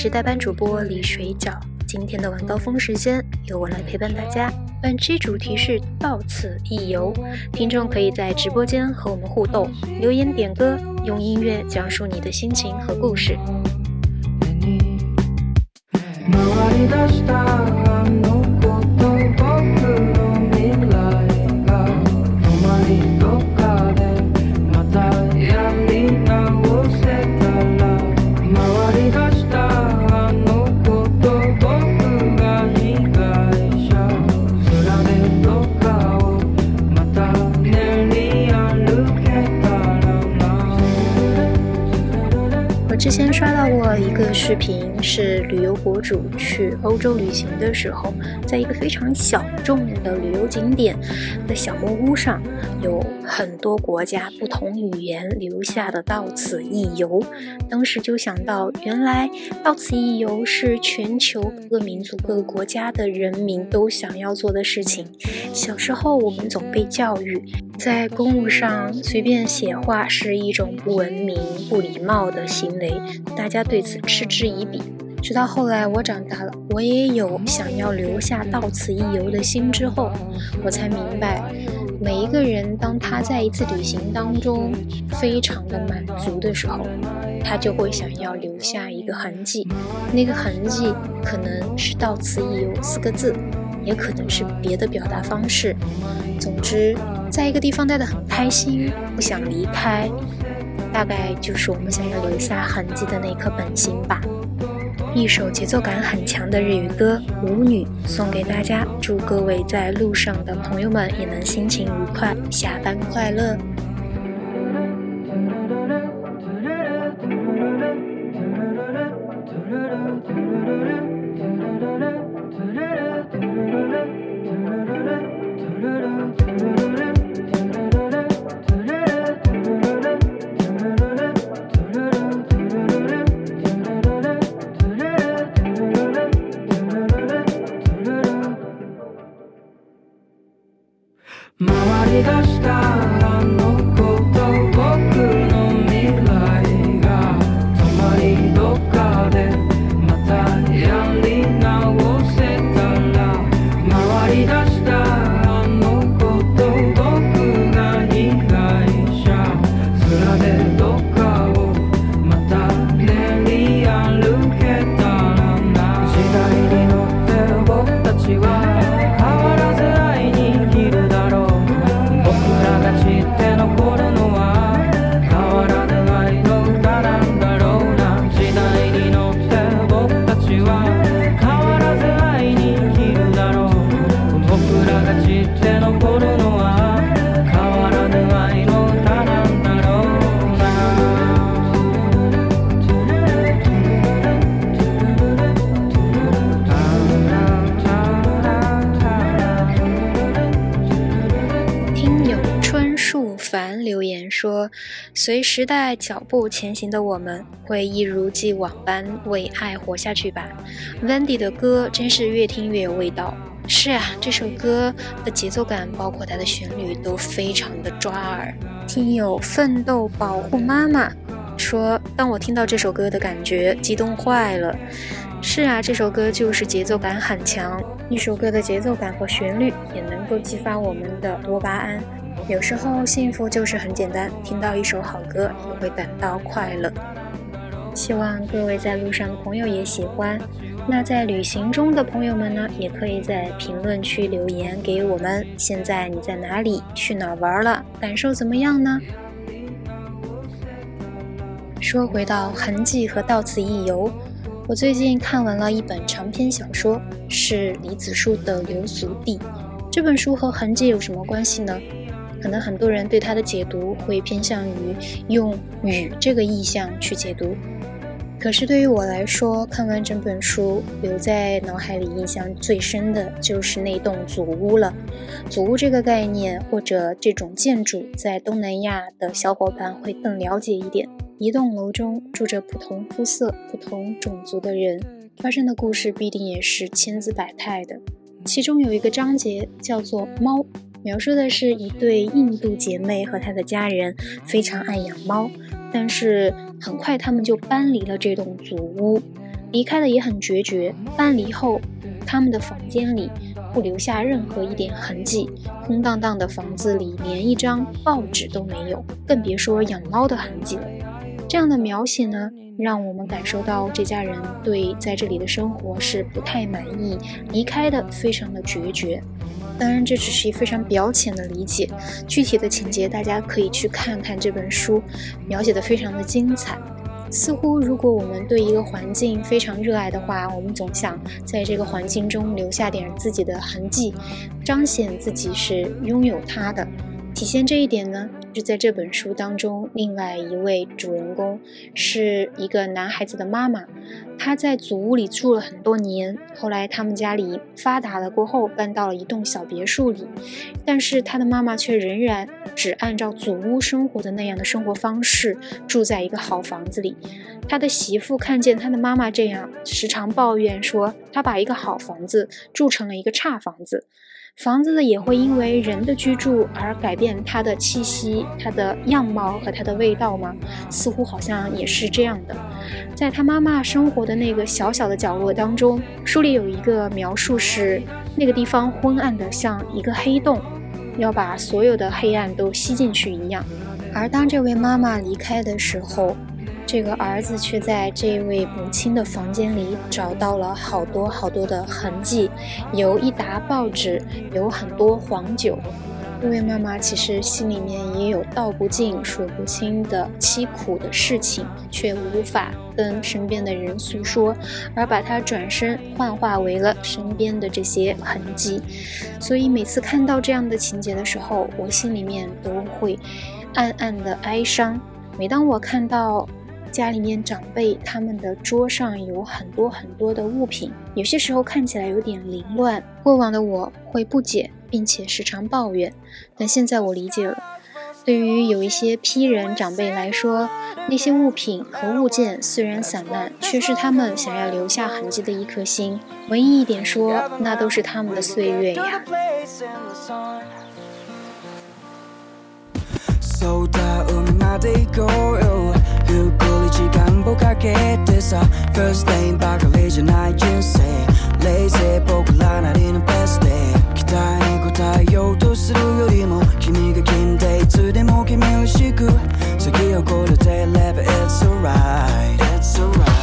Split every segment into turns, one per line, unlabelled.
是代班主播李水饺。今天的晚高峰时间由我来陪伴大家。本期主题是到此一游，听众可以在直播间和我们互动，留言点歌，用音乐讲述你的心情和故事。之前刷到过一个视频，是旅游博主去欧洲旅行的时候，在一个非常小众的旅游景点的小木屋上，有很多国家不同语言留下的“到此一游”。当时就想到，原来“到此一游”是全球各个民族、各个国家的人民都想要做的事情。小时候，我们总被教育，在公路上随便写画是一种不文明、不礼貌的行为。大家对此嗤之以鼻，直到后来我长大了，我也有想要留下到此一游的心之后，我才明白，每一个人当他在一次旅行当中非常的满足的时候，他就会想要留下一个痕迹，那个痕迹可能是到此一游四个字，也可能是别的表达方式。总之，在一个地方待得很开心，不想离开。大概就是我们想要留下痕迹的那颗本心吧。一首节奏感很强的日语歌《舞女》送给大家，祝各位在路上的朋友们也能心情愉快，下班快乐。留言说，随时代脚步前行的我们，会一如既往般为爱活下去吧。Wendy 的歌真是越听越有味道。是啊，这首歌的节奏感，包括它的旋律都非常的抓耳。听友奋斗保护妈妈说，当我听到这首歌的感觉，激动坏了。是啊，这首歌就是节奏感很强。一首歌的节奏感和旋律，也能够激发我们的多巴胺。有时候幸福就是很简单，听到一首好歌也会感到快乐。希望各位在路上的朋友也喜欢。那在旅行中的朋友们呢，也可以在评论区留言给我们。现在你在哪里？去哪玩了？感受怎么样呢？说回到痕迹和到此一游，我最近看完了一本长篇小说，是李子树的《流俗地》。这本书和痕迹有什么关系呢？可能很多人对它的解读会偏向于用“雨”这个意象去解读，可是对于我来说，看完整本书，留在脑海里印象最深的就是那栋祖屋了。祖屋这个概念或者这种建筑，在东南亚的小伙伴会更了解一点。一栋楼中住着不同肤色、不同种族的人，发生的故事必定也是千姿百态的。其中有一个章节叫做“猫”。描述的是一对印度姐妹和她的家人非常爱养猫，但是很快他们就搬离了这栋祖屋，离开的也很决绝。搬离后，他们的房间里不留下任何一点痕迹，空荡荡的房子里连一张报纸都没有，更别说养猫的痕迹了。这样的描写呢？让我们感受到这家人对在这里的生活是不太满意，离开的非常的决绝。当然，这只是一非常表浅的理解，具体的情节大家可以去看看这本书，描写的非常的精彩。似乎如果我们对一个环境非常热爱的话，我们总想在这个环境中留下点自己的痕迹，彰显自己是拥有它的。体现这一点呢，是在这本书当中，另外一位主人公是一个男孩子的妈妈，她在祖屋里住了很多年，后来他们家里发达了过后，搬到了一栋小别墅里，但是他的妈妈却仍然只按照祖屋生活的那样的生活方式，住在一个好房子里。他的媳妇看见他的妈妈这样，时常抱怨说，他把一个好房子住成了一个差房子。房子也会因为人的居住而改变它的气息、它的样貌和它的味道吗？似乎好像也是这样的。在他妈妈生活的那个小小的角落当中，书里有一个描述是，那个地方昏暗的像一个黑洞，要把所有的黑暗都吸进去一样。而当这位妈妈离开的时候，这个儿子却在这位母亲的房间里找到了好多好多的痕迹，有一沓报纸，有很多黄酒。这位妈妈其实心里面也有道不尽、数不清的凄苦的事情，却无法跟身边的人诉说，而把它转身幻化为了身边的这些痕迹。所以每次看到这样的情节的时候，我心里面都会暗暗的哀伤。每当我看到。家里面长辈他们的桌上有很多很多的物品，有些时候看起来有点凌乱。过往的我会不解，并且时常抱怨，但现在我理解了。对于有一些批人长辈来说，那些物品和物件虽然散乱，却是他们想要留下痕迹的一颗心。文艺一点说，那都是他们的岁月呀。 時間をかけてさ First name ばかりじゃない人生冷静僕らなりのベスト期待に応えようとするよりも君が金でいつでも君らしく咲き誇るテレビ It's alright It's alright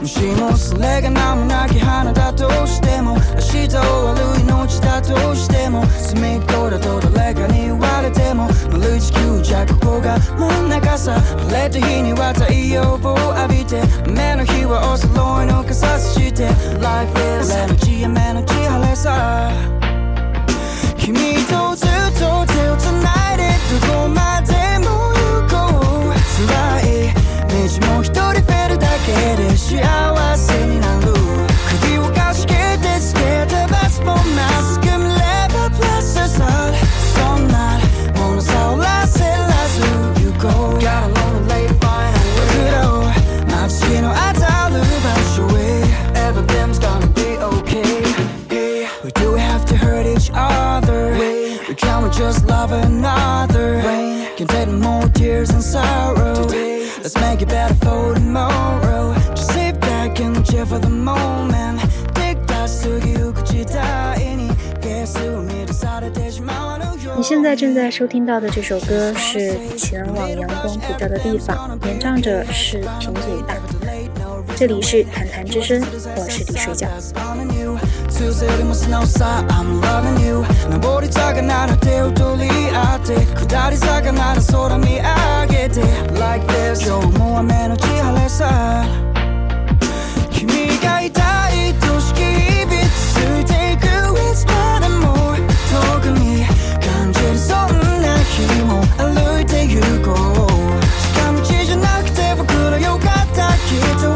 もしもそれが名もなき花だとしても明日を悪い命だとしても隅っこだと誰かに言われても丸地球じゃここが真ん中さ晴れた日には太陽を浴びて目の日はお揃いの傘さして Life is 晴れのち雨のち晴れさ。君とずっと手を繋いでどこまでも行こう。辛い道も一人 just love another. Can take more tears and sorrow. Today. Let's make it better for tomorrow 你现在正在收听到的这首歌是前往阳光普照的地方演唱者是贫嘴大这里是谈谈之声
卧室里睡觉も歩いて行こう近道じゃなくて僕らよかった。きっと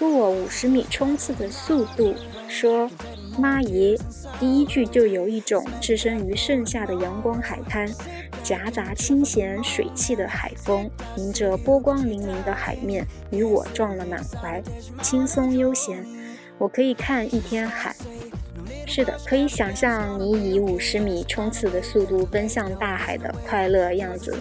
出我五十米冲刺的速度，说：“妈耶！”第一句就有一种置身于盛夏的阳光海滩，夹杂清闲水汽的海风，迎着波光粼粼的海面，与我撞了满怀，轻松悠闲。我可以看一天海。是的，可以想象你以五十米冲刺的速度奔向大海的快乐样子。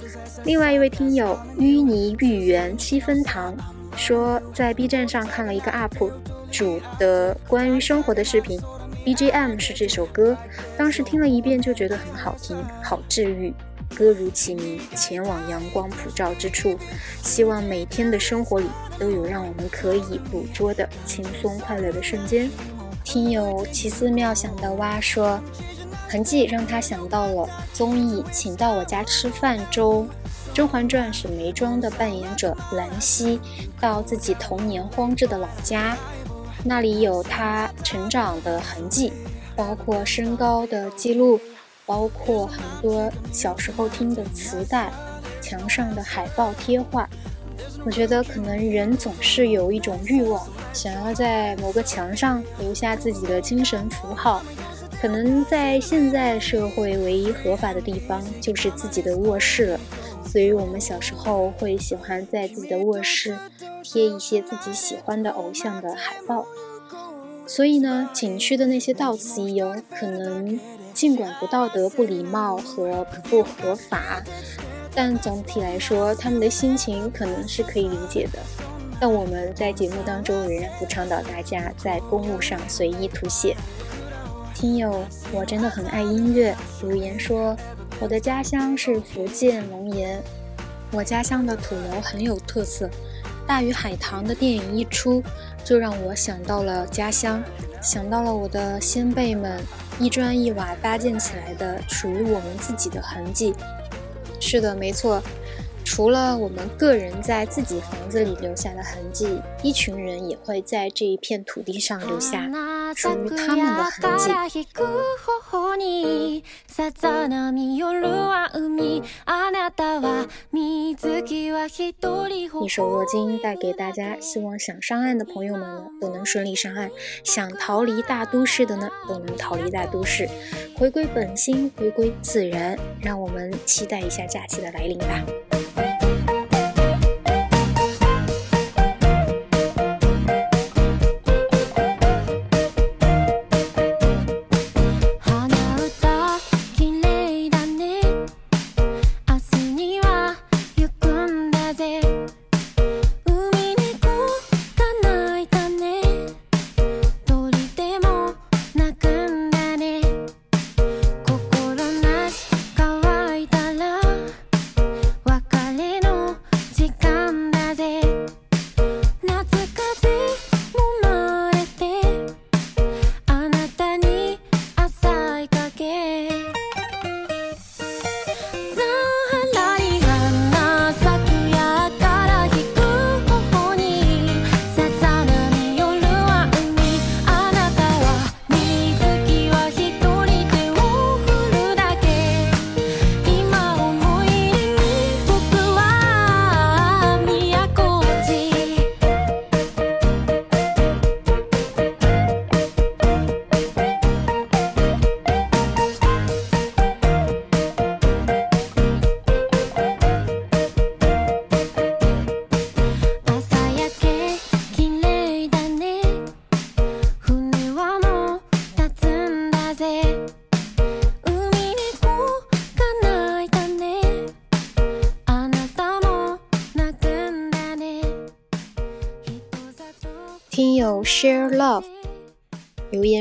另外一位听友淤泥芋圆七分糖说，在 B 站上看了一个 UP 主的关于生活的视频，BGM 是这首歌，当时听了一遍就觉得很好听，好治愈。歌如其名，前往阳光普照之处。希望每天的生活里都有让我们可以捕捉的轻松快乐的瞬间。听友奇思妙想的蛙说，痕迹让他想到了综艺《请到我家吃饭》中，《甄嬛传》是眉庄的扮演者兰溪到自己童年荒置的老家，那里有她成长的痕迹，包括身高的记录，包括很多小时候听的磁带，墙上的海报贴画。我觉得可能人总是有一种欲望，想要在某个墙上留下自己的精神符号。可能在现在社会唯一合法的地方就是自己的卧室了，所以我们小时候会喜欢在自己的卧室贴一些自己喜欢的偶像的海报。所以呢，景区的那些到此一游，可能尽管不道德、不礼貌和不合法。但总体来说，他们的心情可能是可以理解的。但我们在节目当中仍然不倡导大家在公路上随意涂写。听友，我真的很爱音乐。留言说，我的家乡是福建龙岩，我家乡的土楼很有特色。《大鱼海棠》的电影一出，就让我想到了家乡，想到了我的先辈们一砖一瓦搭建起来的属于我们自己的痕迹。是的，没错。除了我们个人在自己房子里留下的痕迹，一群人也会在这一片土地上留下属于他们的痕迹。一首《若金》带给大家，希望想上岸的朋友们呢都能顺利上岸，想逃离大都市的呢都能逃离大都市，回归本心，回归自然。让我们期待一下假期的来临吧。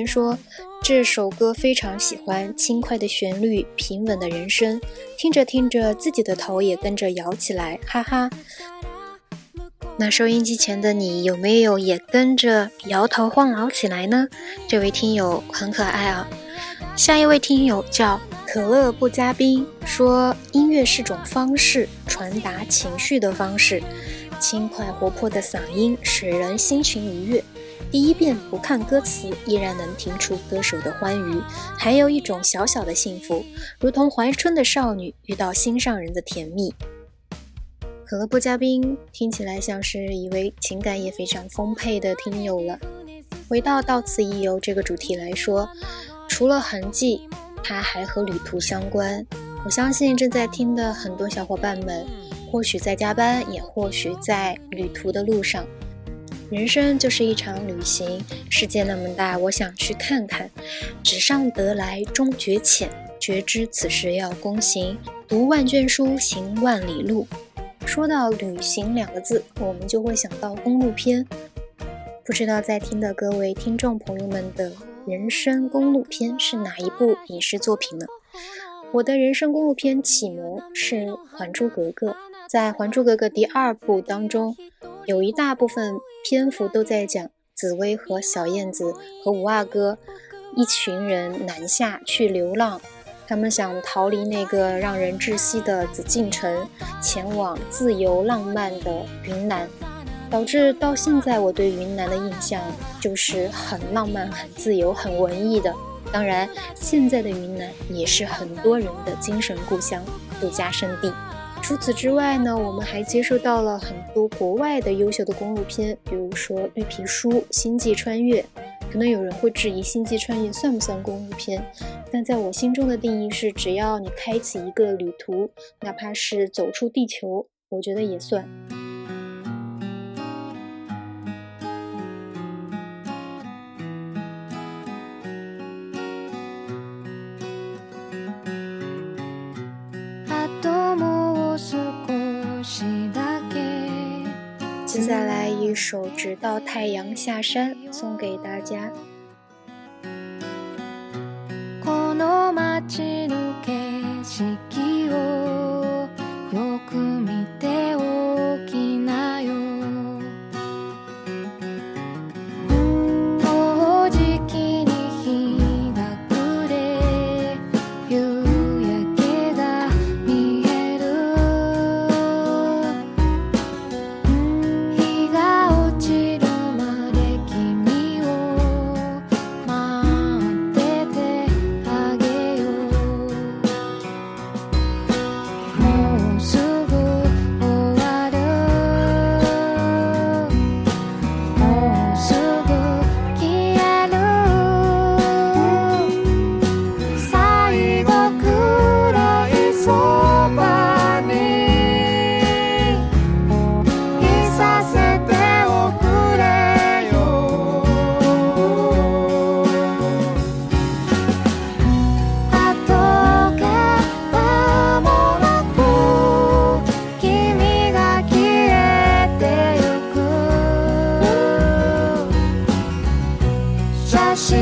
说这首歌非常喜欢，轻快的旋律，平稳的人声，听着听着自己的头也跟着摇起来，哈哈。那收音机前的你有没有也跟着摇头晃脑起来呢？这位听友很可爱啊。下一位听友叫可乐不加冰，说音乐是种方式，传达情绪的方式，轻快活泼的嗓音使人心情愉悦。第一遍不看歌词，依然能听出歌手的欢愉，还有一种小小的幸福，如同怀春的少女遇到心上人的甜蜜。可乐不加冰，听起来像是一位情感也非常丰沛的听友了。回到到此一游这个主题来说，除了痕迹，它还和旅途相关。我相信正在听的很多小伙伴们，或许在加班，也或许在旅途的路上。人生就是一场旅行，世界那么大，我想去看看。纸上得来终觉浅，觉知此时要躬行。读万卷书，行万里路。说到旅行两个字，我们就会想到公路片。不知道在听的各位听众朋友们的人生公路片是哪一部影视作品呢？我的人生公路片启蒙是《还珠格格》。在《还珠格格》第二部当中，有一大部分篇幅都在讲紫薇和小燕子和五阿哥一群人南下去流浪，他们想逃离那个让人窒息的紫禁城，前往自由浪漫的云南，导致到现在我对云南的印象就是很浪漫、很自由、很文艺的。当然，现在的云南也是很多人的精神故乡、度假胜地。除此之外呢，我们还接收到了很多国外的优秀的公路片，比如说《绿皮书》《星际穿越》。可能有人会质疑《星际穿越》算不算公路片，但在我心中的定义是，只要你开启一个旅途，哪怕是走出地球，我觉得也算。下来一首《直到太阳下山》送给大家。
この街の景色
听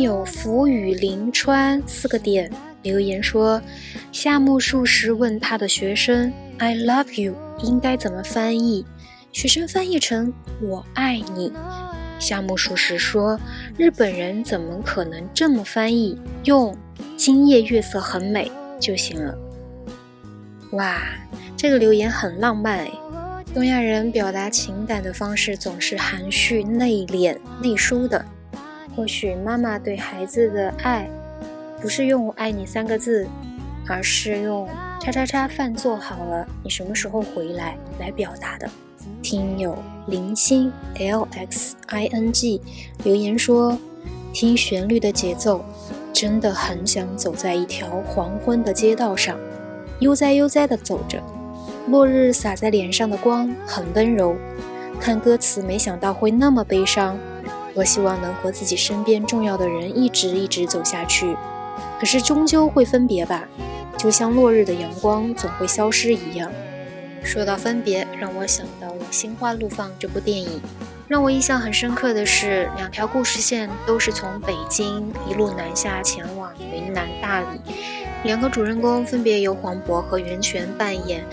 友浮雨临川四个点留言说，夏目漱石问他的学生 “I love you” 应该怎么翻译？学生翻译成“我爱你”。夏目漱石说，日本人怎么可能这么翻译？用“今夜月色很美”就行了。哇，这个留言很浪漫诶。东亚人表达情感的方式总是含蓄、内敛、内疏的。或许妈妈对孩子的爱，不是用“我爱你”三个字，而是用“叉叉叉饭做好了，你什么时候回来”来表达的。听友零星 L X I N G 留言说：“听旋律的节奏，真的很想走在一条黄昏的街道上，悠哉悠哉地走着，落日洒在脸上的光很温柔，看歌词没想到会那么悲伤。我希望能和自己身边重要的人一直一直走下去，可是终究会分别吧，就像落日的阳光总会消失一样。说到分别，让我想到了《心花怒放》这部电影。让我印象很深刻的是，两条故事线都是从北京一路南下前往云南大理，两个主人公分别由黄渤和袁泉扮演，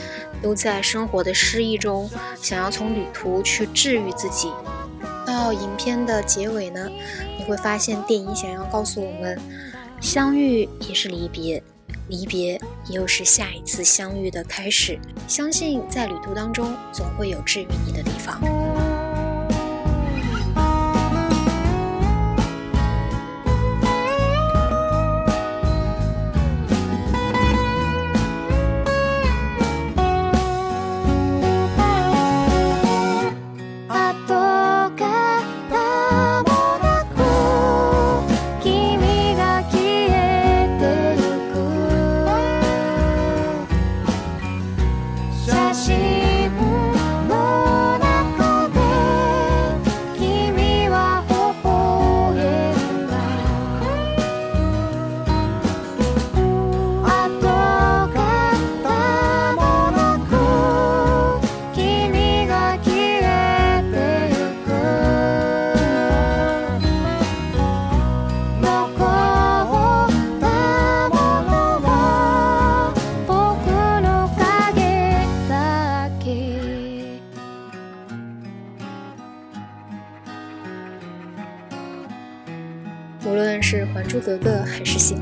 都在生活的失意中，想要从旅途去治愈自己。到影片的结尾呢，你会发现电影想要告诉我们，相遇也是离别，离别又是下一次相遇的开始。相信在旅途当中，总会有治愈你的地方。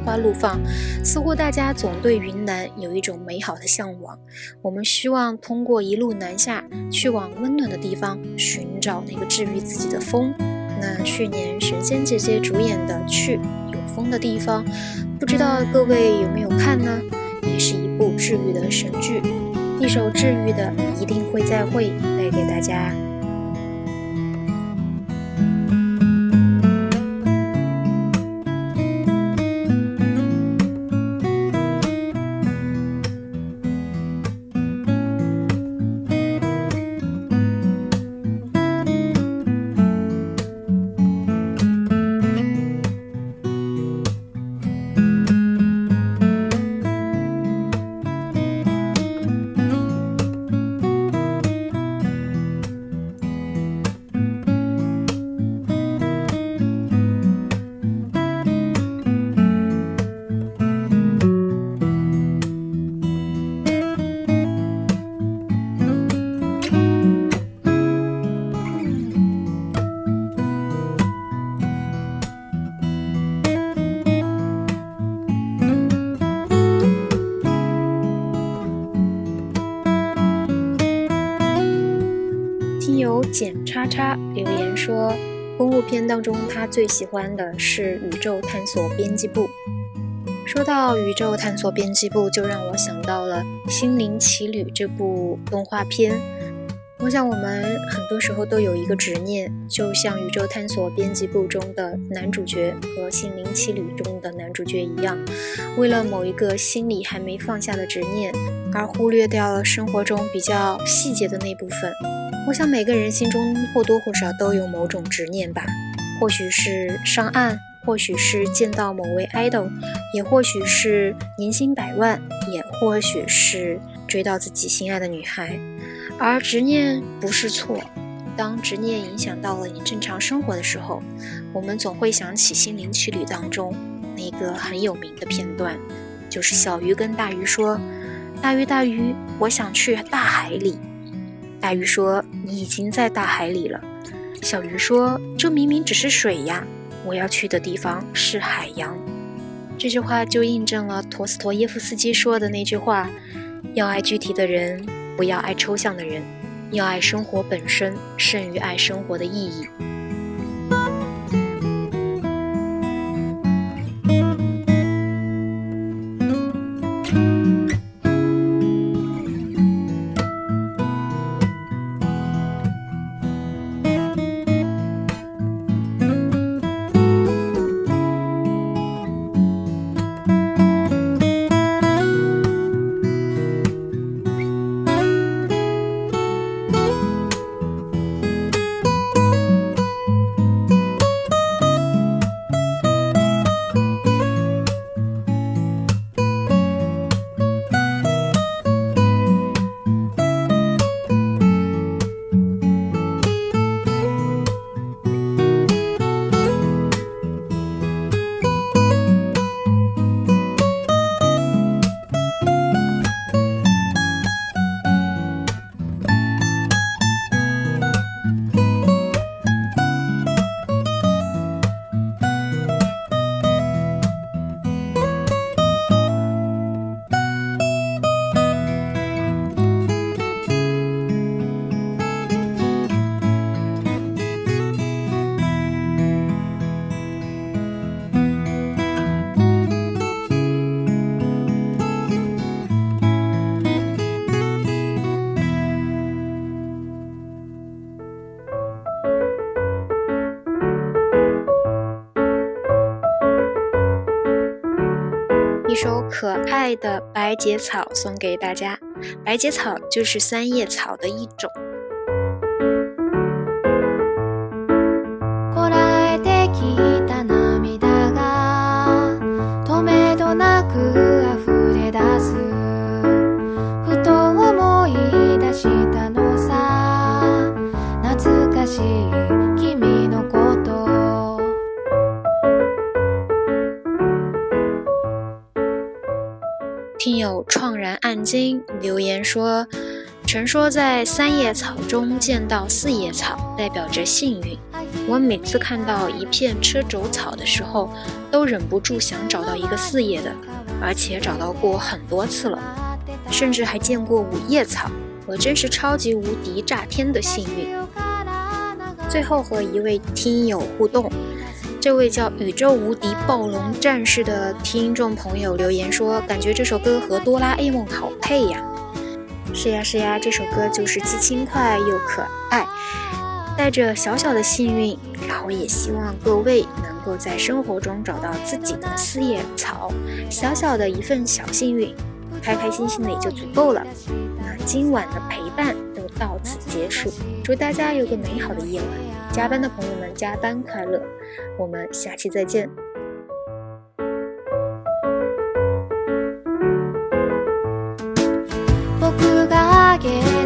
花怒放》，似乎大家总对云南有一种美好的向往。我们希望通过一路南下，去往温暖的地方，寻找那个治愈自己的风。那去年神仙姐姐主演的《去有风的地方》，不知道各位有没有看呢？也是一部治愈的神剧，一首治愈的《一定会再会》带给大家。叉叉留言说，公路片当中他最喜欢的是宇宙探索编辑部。说到宇宙探索编辑部，就让我想到了《心灵奇旅》这部动画片。我想我们很多时候都有一个执念，就像宇宙探索编辑部中的男主角和《心灵奇旅》中的男主角一样，为了某一个心里还没放下的执念，而忽略掉了生活中比较细节的那部分。我想每个人心中或多或少都有某种执念吧，或许是上岸，或许是见到某位 idol，也或许是年薪百万，也或许是追到自己心爱的女孩。而执念不是错，当执念影响到了你正常生活的时候，我们总会想起《心灵奇旅》当中那个很有名的片段，就是小鱼跟大鱼说：“大鱼大鱼，我想去大海里。”大鱼说：“你已经在大海里了。”小鱼说：“这明明只是水呀，我要去的地方是海洋。”这句话就印证了陀思妥耶夫斯基说的那句话：“要爱具体的人，不要爱抽象的人，要爱生活本身，胜于爱生活的意义。”一首可爱的《白节草》送给大家。白节草就是三叶草的一种。传说在三叶草中见到四叶草，代表着幸运。我每次看到一片车轴草的时候，都忍不住想找到一个四叶的，而且找到过很多次了，甚至还见过五叶草。我真是超级无敌炸天的幸运。”最后和一位听友互动。这位叫宇宙无敌暴龙战士的听众朋友留言说：“感觉这首歌和哆啦 A 梦好配呀！”是呀是呀，这首歌就是既轻快又可爱，带着小小的幸运，然后也希望各位能够在生活中找到自己的四叶草，小小的一份小幸运，开开心心的也就足够了。那今晚的陪伴就到此结束，祝大家有个美好的夜晚，加班的朋友们加班快乐。我们下期再见。
하게.